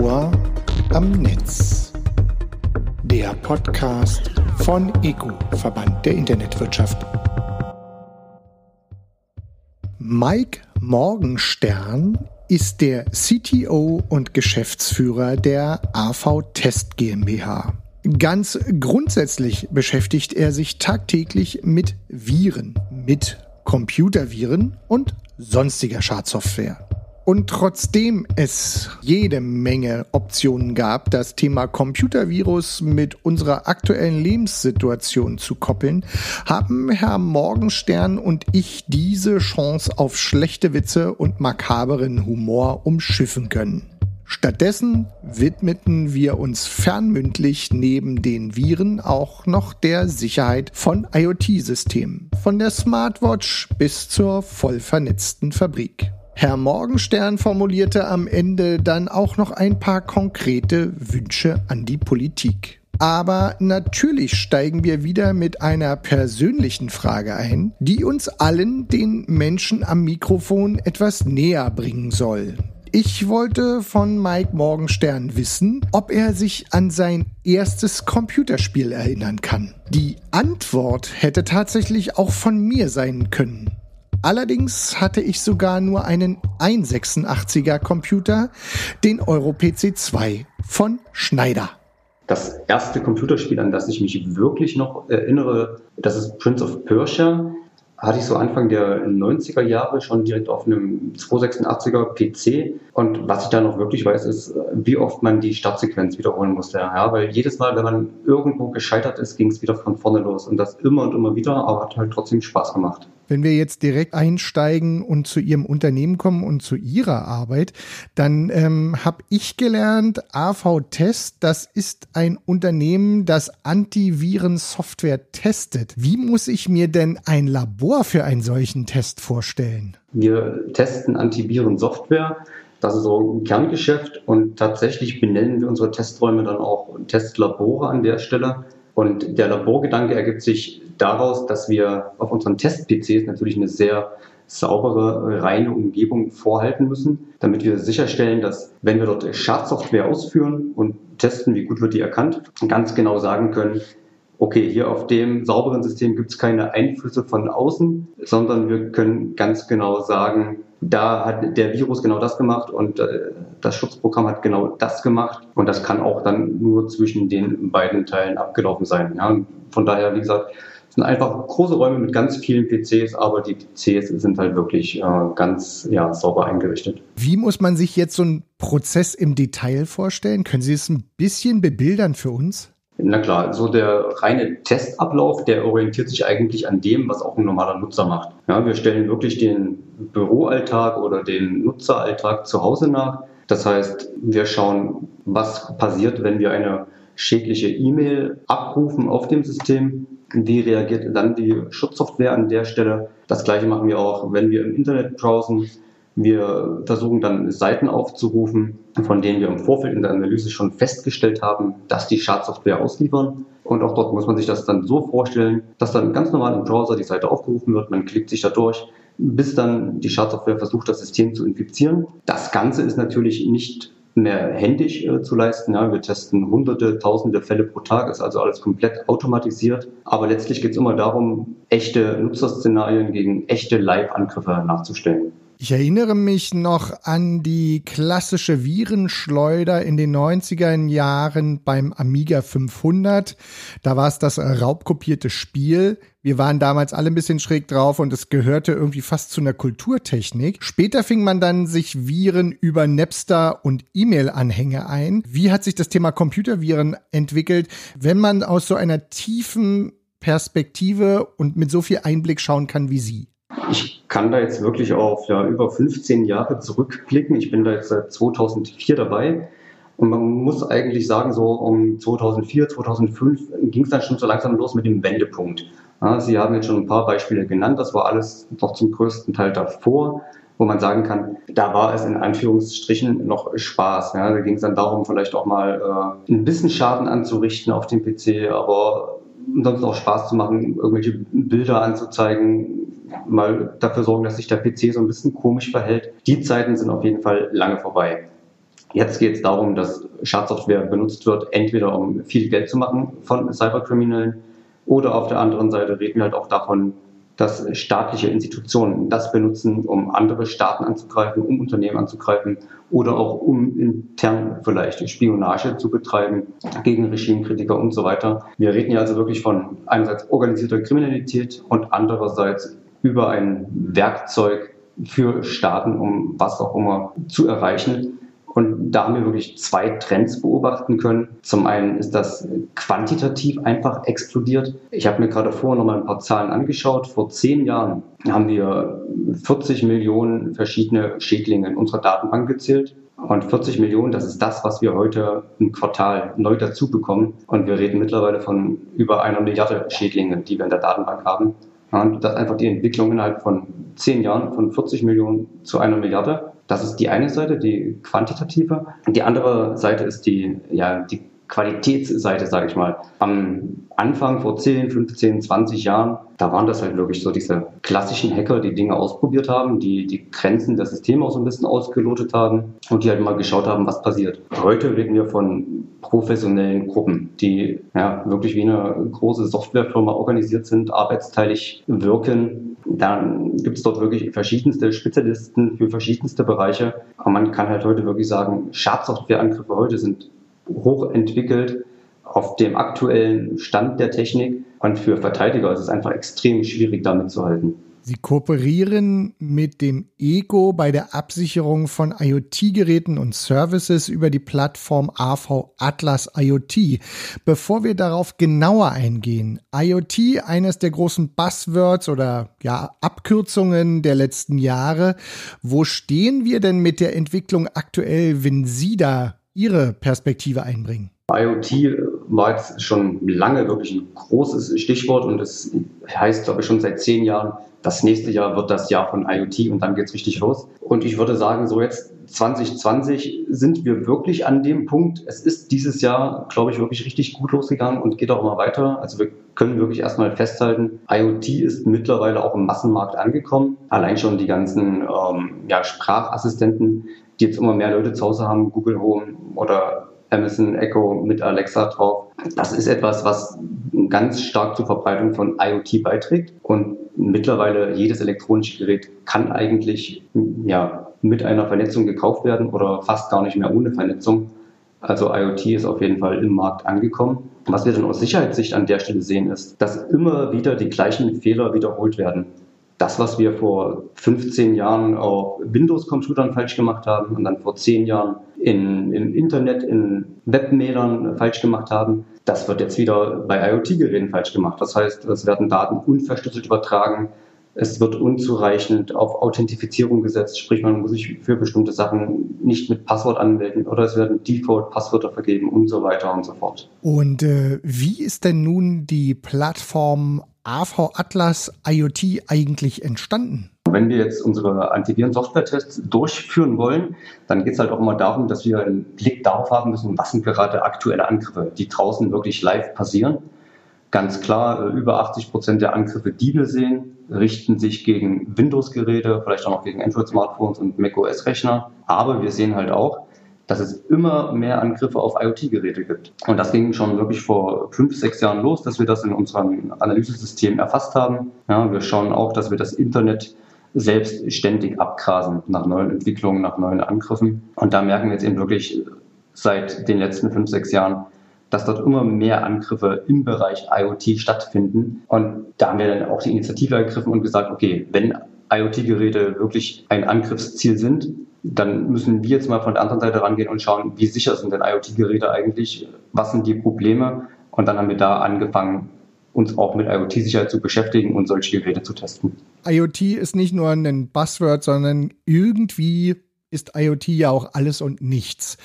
Ohr am Netz. Der Podcast von EGU, Verband der Internetwirtschaft. Mike Morgenstern ist der CTO und Geschäftsführer der AV Test GmbH. Ganz grundsätzlich beschäftigt er sich tagtäglich mit Viren, mit Computerviren und sonstiger Schadsoftware. Und trotzdem es jede Menge Optionen gab, das Thema Computervirus mit unserer aktuellen Lebenssituation zu koppeln, haben Herr Morgenstern und ich diese Chance auf schlechte Witze und makaberen Humor umschiffen können. Stattdessen widmeten wir uns fernmündlich neben den Viren auch noch der Sicherheit von IoT-Systemen, von der Smartwatch bis zur voll vernetzten Fabrik. Herr Morgenstern formulierte am Ende dann auch noch ein paar konkrete Wünsche an die Politik. Aber natürlich steigen wir wieder mit einer persönlichen Frage ein, die uns allen den Menschen am Mikrofon etwas näher bringen soll. Ich wollte von Mike Morgenstern wissen, ob er sich an sein erstes Computerspiel erinnern kann. Die Antwort hätte tatsächlich auch von mir sein können. Allerdings hatte ich sogar nur einen 186er Computer, den EuroPC 2 von Schneider. Das erste Computerspiel, an das ich mich wirklich noch erinnere, das ist Prince of Persia hatte ich so Anfang der 90er Jahre schon direkt auf einem 286er PC. Und was ich da noch wirklich weiß, ist, wie oft man die Startsequenz wiederholen musste. Ja, weil jedes Mal, wenn man irgendwo gescheitert ist, ging es wieder von vorne los. Und das immer und immer wieder, aber hat halt trotzdem Spaß gemacht. Wenn wir jetzt direkt einsteigen und zu Ihrem Unternehmen kommen und zu Ihrer Arbeit, dann ähm, habe ich gelernt, AV Test, das ist ein Unternehmen, das Antivirensoftware testet. Wie muss ich mir denn ein Labor für einen solchen Test vorstellen? Wir testen Antivirensoftware. Das ist so ein Kerngeschäft und tatsächlich benennen wir unsere Testräume dann auch Testlabore an der Stelle. Und der Laborgedanke ergibt sich daraus, dass wir auf unseren Test-PCs natürlich eine sehr saubere, reine Umgebung vorhalten müssen, damit wir sicherstellen, dass wenn wir dort Schadsoftware ausführen und testen, wie gut wird die erkannt, ganz genau sagen können, okay, hier auf dem sauberen System gibt es keine Einflüsse von außen, sondern wir können ganz genau sagen, da hat der Virus genau das gemacht und äh, das Schutzprogramm hat genau das gemacht und das kann auch dann nur zwischen den beiden Teilen abgelaufen sein. Ja? von daher, wie gesagt, es sind einfach große Räume mit ganz vielen PCs, aber die PCs sind halt wirklich äh, ganz ja, sauber eingerichtet. Wie muss man sich jetzt so einen Prozess im Detail vorstellen? Können Sie es ein bisschen bebildern für uns? Na klar, so der reine Testablauf, der orientiert sich eigentlich an dem, was auch ein normaler Nutzer macht. Ja, wir stellen wirklich den Büroalltag oder den Nutzeralltag zu Hause nach. Das heißt, wir schauen, was passiert, wenn wir eine schädliche E-Mail abrufen auf dem System. Wie reagiert dann die Schutzsoftware an der Stelle? Das gleiche machen wir auch, wenn wir im Internet browsen. Wir versuchen dann Seiten aufzurufen, von denen wir im Vorfeld in der Analyse schon festgestellt haben, dass die Schadsoftware ausliefern. Und auch dort muss man sich das dann so vorstellen, dass dann ganz normal im Browser die Seite aufgerufen wird, man klickt sich da durch, bis dann die Schadsoftware versucht, das System zu infizieren. Das Ganze ist natürlich nicht mehr händisch äh, zu leisten. Ja, wir testen hunderte, tausende Fälle pro Tag, ist also alles komplett automatisiert. Aber letztlich geht es immer darum, echte Nutzerszenarien gegen echte Live-Angriffe nachzustellen. Ich erinnere mich noch an die klassische Virenschleuder in den 90er Jahren beim Amiga 500. Da war es das raubkopierte Spiel. Wir waren damals alle ein bisschen schräg drauf und es gehörte irgendwie fast zu einer Kulturtechnik. Später fing man dann sich Viren über Napster und E-Mail-Anhänge ein. Wie hat sich das Thema Computerviren entwickelt, wenn man aus so einer tiefen Perspektive und mit so viel Einblick schauen kann wie Sie? Ich kann da jetzt wirklich auf ja, über 15 Jahre zurückblicken. Ich bin da jetzt seit 2004 dabei. Und man muss eigentlich sagen, so um 2004, 2005 ging es dann schon so langsam los mit dem Wendepunkt. Ja, Sie haben jetzt schon ein paar Beispiele genannt. Das war alles noch zum größten Teil davor, wo man sagen kann, da war es in Anführungsstrichen noch Spaß. Ja, da ging es dann darum, vielleicht auch mal äh, ein bisschen Schaden anzurichten auf dem PC, aber sonst auch Spaß zu machen, irgendwelche Bilder anzuzeigen, mal dafür sorgen, dass sich der PC so ein bisschen komisch verhält. Die Zeiten sind auf jeden Fall lange vorbei. Jetzt geht es darum, dass Schadsoftware benutzt wird, entweder um viel Geld zu machen von Cyberkriminellen oder auf der anderen Seite reden wir halt auch davon, dass staatliche Institutionen das benutzen, um andere Staaten anzugreifen, um Unternehmen anzugreifen oder auch um intern vielleicht Spionage zu betreiben gegen Regimekritiker und so weiter. Wir reden hier also wirklich von einerseits organisierter Kriminalität und andererseits über ein Werkzeug für Staaten, um was auch immer zu erreichen. Und da haben wir wirklich zwei Trends beobachten können. Zum einen ist das quantitativ einfach explodiert. Ich habe mir gerade vorher noch mal ein paar Zahlen angeschaut. Vor zehn Jahren haben wir 40 Millionen verschiedene Schädlinge in unserer Datenbank gezählt. Und 40 Millionen, das ist das, was wir heute im Quartal neu dazu bekommen. Und wir reden mittlerweile von über einer Milliarde Schädlinge, die wir in der Datenbank haben. Und das ist einfach die Entwicklung innerhalb von zehn Jahren von 40 Millionen zu einer Milliarde. Das ist die eine Seite, die quantitative. Und die andere Seite ist die, ja, die Qualitätsseite, sage ich mal. Am Anfang vor 10, 15, 20 Jahren, da waren das halt wirklich so diese klassischen Hacker, die Dinge ausprobiert haben, die die Grenzen des Systems auch so ein bisschen ausgelotet haben und die halt mal geschaut haben, was passiert. Heute reden wir von professionellen Gruppen, die ja, wirklich wie eine große Softwarefirma organisiert sind, arbeitsteilig wirken, dann gibt es dort wirklich verschiedenste Spezialisten für verschiedenste Bereiche. Aber man kann halt heute wirklich sagen, Schadsoftwareangriffe heute sind hochentwickelt auf dem aktuellen Stand der Technik. Und für Verteidiger ist es einfach extrem schwierig, damit zu halten. Sie kooperieren mit dem EGO bei der Absicherung von IoT-Geräten und Services über die Plattform AV Atlas IoT. Bevor wir darauf genauer eingehen, IoT, eines der großen Buzzwords oder ja, Abkürzungen der letzten Jahre. Wo stehen wir denn mit der Entwicklung aktuell, wenn Sie da Ihre Perspektive einbringen? IoT war jetzt schon lange wirklich ein großes Stichwort und es heißt, glaube ich, schon seit zehn Jahren, das nächste Jahr wird das Jahr von IoT und dann geht es richtig los. Und ich würde sagen, so jetzt 2020 sind wir wirklich an dem Punkt. Es ist dieses Jahr, glaube ich, wirklich richtig gut losgegangen und geht auch immer weiter. Also wir können wirklich erstmal festhalten, IoT ist mittlerweile auch im Massenmarkt angekommen. Allein schon die ganzen ähm, ja, Sprachassistenten, die jetzt immer mehr Leute zu Hause haben, Google Home oder Amazon Echo mit Alexa drauf. Das ist etwas, was ganz stark zur Verbreitung von IoT beiträgt. Und mittlerweile jedes elektronische Gerät kann eigentlich ja, mit einer Vernetzung gekauft werden oder fast gar nicht mehr ohne Vernetzung. Also IoT ist auf jeden Fall im Markt angekommen. Was wir dann aus Sicherheitssicht an der Stelle sehen, ist, dass immer wieder die gleichen Fehler wiederholt werden das, was wir vor 15 Jahren auf Windows-Computern falsch gemacht haben und dann vor 10 Jahren in, im Internet, in Webmailern falsch gemacht haben, das wird jetzt wieder bei IoT-Geräten falsch gemacht. Das heißt, es werden Daten unverschlüsselt übertragen, es wird unzureichend auf Authentifizierung gesetzt, sprich man muss sich für bestimmte Sachen nicht mit Passwort anmelden oder es werden Default-Passwörter vergeben und so weiter und so fort. Und äh, wie ist denn nun die Plattform AV Atlas IoT eigentlich entstanden? Wenn wir jetzt unsere Antiviren-Software-Tests durchführen wollen, dann geht es halt auch immer darum, dass wir einen Blick darauf haben müssen, was sind gerade aktuelle Angriffe, die draußen wirklich live passieren. Ganz klar, äh, über 80 Prozent der Angriffe, die wir sehen, richten sich gegen Windows-Geräte, vielleicht auch noch gegen Android-Smartphones und macOS-Rechner. Aber wir sehen halt auch, dass es immer mehr Angriffe auf IoT-Geräte gibt. Und das ging schon wirklich vor fünf, sechs Jahren los, dass wir das in unserem Analysesystem erfasst haben. Ja, wir schauen auch, dass wir das Internet selbst ständig abgrasen nach neuen Entwicklungen, nach neuen Angriffen. Und da merken wir jetzt eben wirklich seit den letzten fünf, sechs Jahren, dass dort immer mehr Angriffe im Bereich IoT stattfinden. Und da haben wir dann auch die Initiative ergriffen und gesagt, okay, wenn IoT-Geräte wirklich ein Angriffsziel sind, dann müssen wir jetzt mal von der anderen Seite rangehen und schauen, wie sicher sind denn IoT-Geräte eigentlich, was sind die Probleme und dann haben wir da angefangen, uns auch mit IoT-Sicherheit zu beschäftigen und solche Geräte zu testen. IoT ist nicht nur ein Buzzword, sondern irgendwie ist IoT ja auch alles und nichts.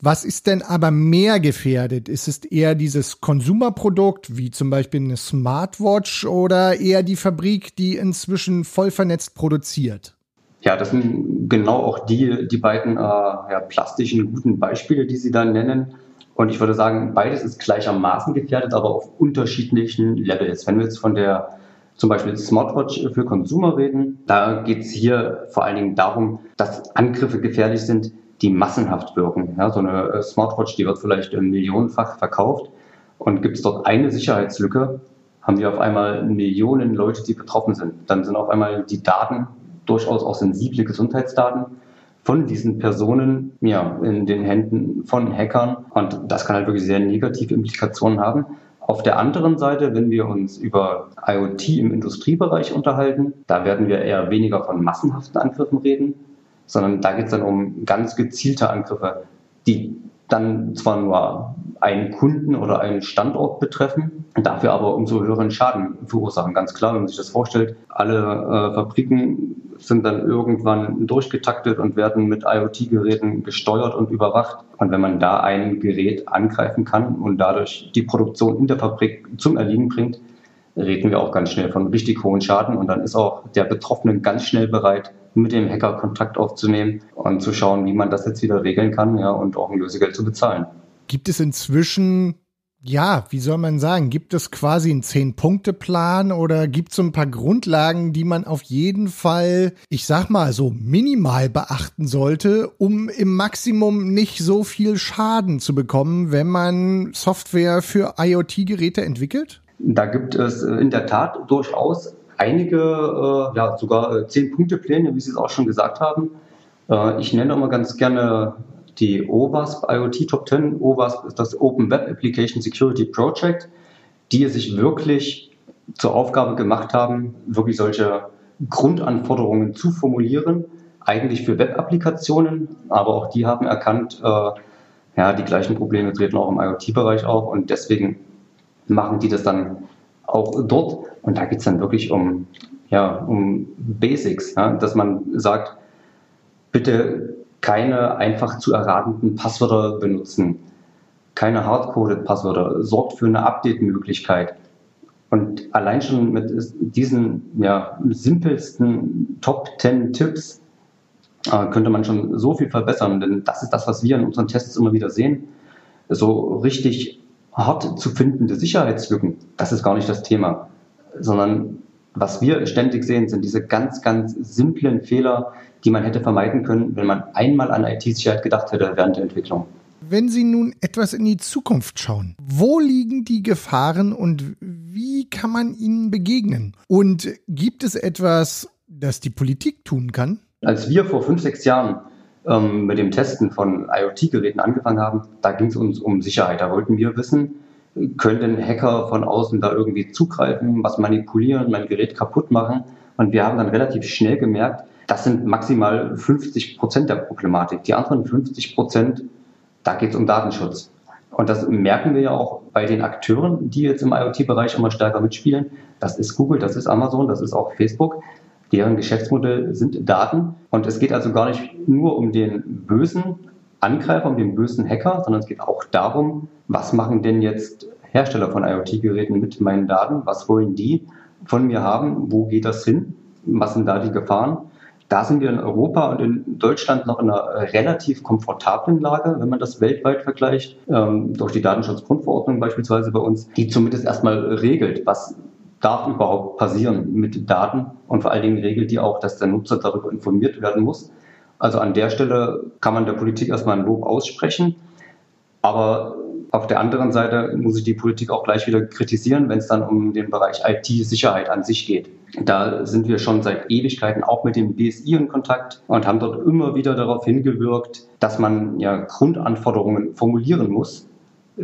Was ist denn aber mehr gefährdet? Ist es eher dieses Konsumerprodukt, wie zum Beispiel eine Smartwatch, oder eher die Fabrik, die inzwischen voll vernetzt produziert? Ja, das sind genau auch die, die beiden äh, ja, plastischen guten Beispiele, die Sie da nennen. Und ich würde sagen, beides ist gleichermaßen gefährdet, aber auf unterschiedlichen Levels. Wenn wir jetzt von der zum Beispiel Smartwatch für Konsumer reden, da geht es hier vor allen Dingen darum, dass Angriffe gefährlich sind, die massenhaft wirken. Ja, so eine äh, Smartwatch, die wird vielleicht millionenfach verkauft und gibt es dort eine Sicherheitslücke, haben wir auf einmal Millionen Leute, die betroffen sind. Dann sind auf einmal die Daten durchaus auch sensible Gesundheitsdaten von diesen Personen ja, in den Händen von Hackern. Und das kann halt wirklich sehr negative Implikationen haben. Auf der anderen Seite, wenn wir uns über IoT im Industriebereich unterhalten, da werden wir eher weniger von massenhaften Angriffen reden, sondern da geht es dann um ganz gezielte Angriffe, die dann zwar nur einen Kunden oder einen Standort betreffen, dafür aber umso höheren Schaden verursachen. Ganz klar, wenn man sich das vorstellt, alle äh, Fabriken sind dann irgendwann durchgetaktet und werden mit IoT-Geräten gesteuert und überwacht. Und wenn man da ein Gerät angreifen kann und dadurch die Produktion in der Fabrik zum Erliegen bringt, reden wir auch ganz schnell von richtig hohen Schaden und dann ist auch der Betroffene ganz schnell bereit, mit dem Hacker Kontakt aufzunehmen und zu schauen, wie man das jetzt wieder regeln kann ja, und auch ein Lösegeld zu bezahlen. Gibt es inzwischen ja, wie soll man sagen, gibt es quasi einen Zehn-Punkte-Plan oder gibt es so ein paar Grundlagen, die man auf jeden Fall, ich sag mal so minimal beachten sollte, um im Maximum nicht so viel Schaden zu bekommen, wenn man Software für IoT-Geräte entwickelt? Da gibt es in der Tat durchaus einige, äh, ja, sogar äh, Zehn-Punkte-Pläne, wie Sie es auch schon gesagt haben. Äh, ich nenne immer ganz gerne die OWASP IoT Top 10. OWASP ist das Open Web Application Security Project, die sich wirklich zur Aufgabe gemacht haben, wirklich solche Grundanforderungen zu formulieren, eigentlich für Web-Applikationen, aber auch die haben erkannt, äh, ja, die gleichen Probleme treten auch im IoT-Bereich auf und deswegen machen die das dann auch dort. Und da geht es dann wirklich um, ja, um Basics, ja, dass man sagt, bitte keine einfach zu erratenden Passwörter benutzen, keine hardcoded Passwörter, sorgt für eine Update-Möglichkeit. Und allein schon mit diesen ja, simpelsten Top 10 Tipps äh, könnte man schon so viel verbessern, denn das ist das, was wir in unseren Tests immer wieder sehen. So richtig hart zu findende Sicherheitslücken, das ist gar nicht das Thema, sondern was wir ständig sehen, sind diese ganz, ganz simplen Fehler, die man hätte vermeiden können, wenn man einmal an IT-Sicherheit gedacht hätte während der Entwicklung. Wenn Sie nun etwas in die Zukunft schauen, wo liegen die Gefahren und wie kann man ihnen begegnen? Und gibt es etwas, das die Politik tun kann? Als wir vor fünf, sechs Jahren ähm, mit dem Testen von IoT-Geräten angefangen haben, da ging es uns um Sicherheit. Da wollten wir wissen, können Hacker von außen da irgendwie zugreifen, was manipulieren, mein Gerät kaputt machen. Und wir haben dann relativ schnell gemerkt, das sind maximal 50 Prozent der Problematik. Die anderen 50 Prozent, da geht es um Datenschutz. Und das merken wir ja auch bei den Akteuren, die jetzt im IoT-Bereich immer stärker mitspielen. Das ist Google, das ist Amazon, das ist auch Facebook. Deren Geschäftsmodell sind Daten. Und es geht also gar nicht nur um den bösen Angreifer, um den bösen Hacker, sondern es geht auch darum, was machen denn jetzt Hersteller von IoT-Geräten mit meinen Daten? Was wollen die von mir haben? Wo geht das hin? Was sind da die Gefahren? Da sind wir in Europa und in Deutschland noch in einer relativ komfortablen Lage, wenn man das weltweit vergleicht, ähm, durch die Datenschutzgrundverordnung beispielsweise bei uns, die zumindest erstmal regelt, was darf überhaupt passieren mit Daten und vor allen Dingen regelt die auch, dass der Nutzer darüber informiert werden muss. Also an der Stelle kann man der Politik erstmal ein Lob aussprechen, aber auf der anderen Seite muss ich die Politik auch gleich wieder kritisieren, wenn es dann um den Bereich IT-Sicherheit an sich geht. Da sind wir schon seit Ewigkeiten auch mit dem BSI in Kontakt und haben dort immer wieder darauf hingewirkt, dass man ja Grundanforderungen formulieren muss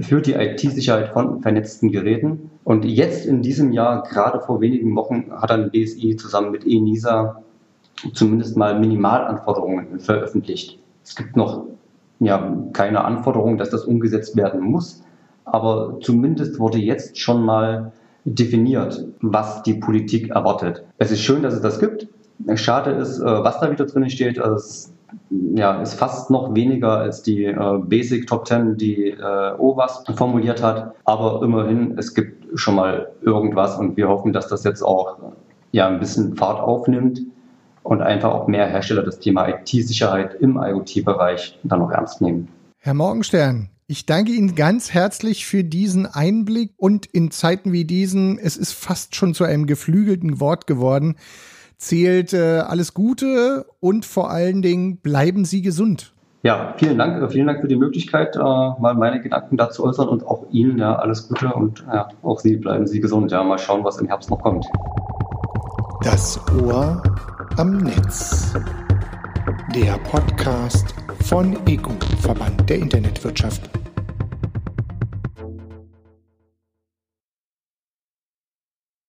für die IT-Sicherheit von vernetzten Geräten. Und jetzt in diesem Jahr, gerade vor wenigen Wochen, hat dann BSI zusammen mit ENISA zumindest mal Minimalanforderungen veröffentlicht. Es gibt noch ja, keine Anforderung, dass das umgesetzt werden muss. Aber zumindest wurde jetzt schon mal definiert, was die Politik erwartet. Es ist schön, dass es das gibt. Schade ist, äh, was da wieder drin steht. Also ja, ist fast noch weniger als die äh, Basic Top 10, die äh, OWAS formuliert hat. Aber immerhin, es gibt schon mal irgendwas und wir hoffen, dass das jetzt auch ja, ein bisschen Fahrt aufnimmt und einfach auch mehr Hersteller das Thema IT-Sicherheit im IoT-Bereich dann noch ernst nehmen. Herr Morgenstern, ich danke Ihnen ganz herzlich für diesen Einblick und in Zeiten wie diesen, es ist fast schon zu einem geflügelten Wort geworden, zählt äh, alles Gute und vor allen Dingen bleiben Sie gesund. Ja, vielen Dank, äh, vielen Dank für die Möglichkeit, äh, mal meine Gedanken dazu äußern und auch Ihnen ja alles Gute und ja, auch Sie bleiben Sie gesund. Ja, mal schauen, was im Herbst noch kommt. Das Ohr am Netz. Der Podcast von EGU, Verband der Internetwirtschaft.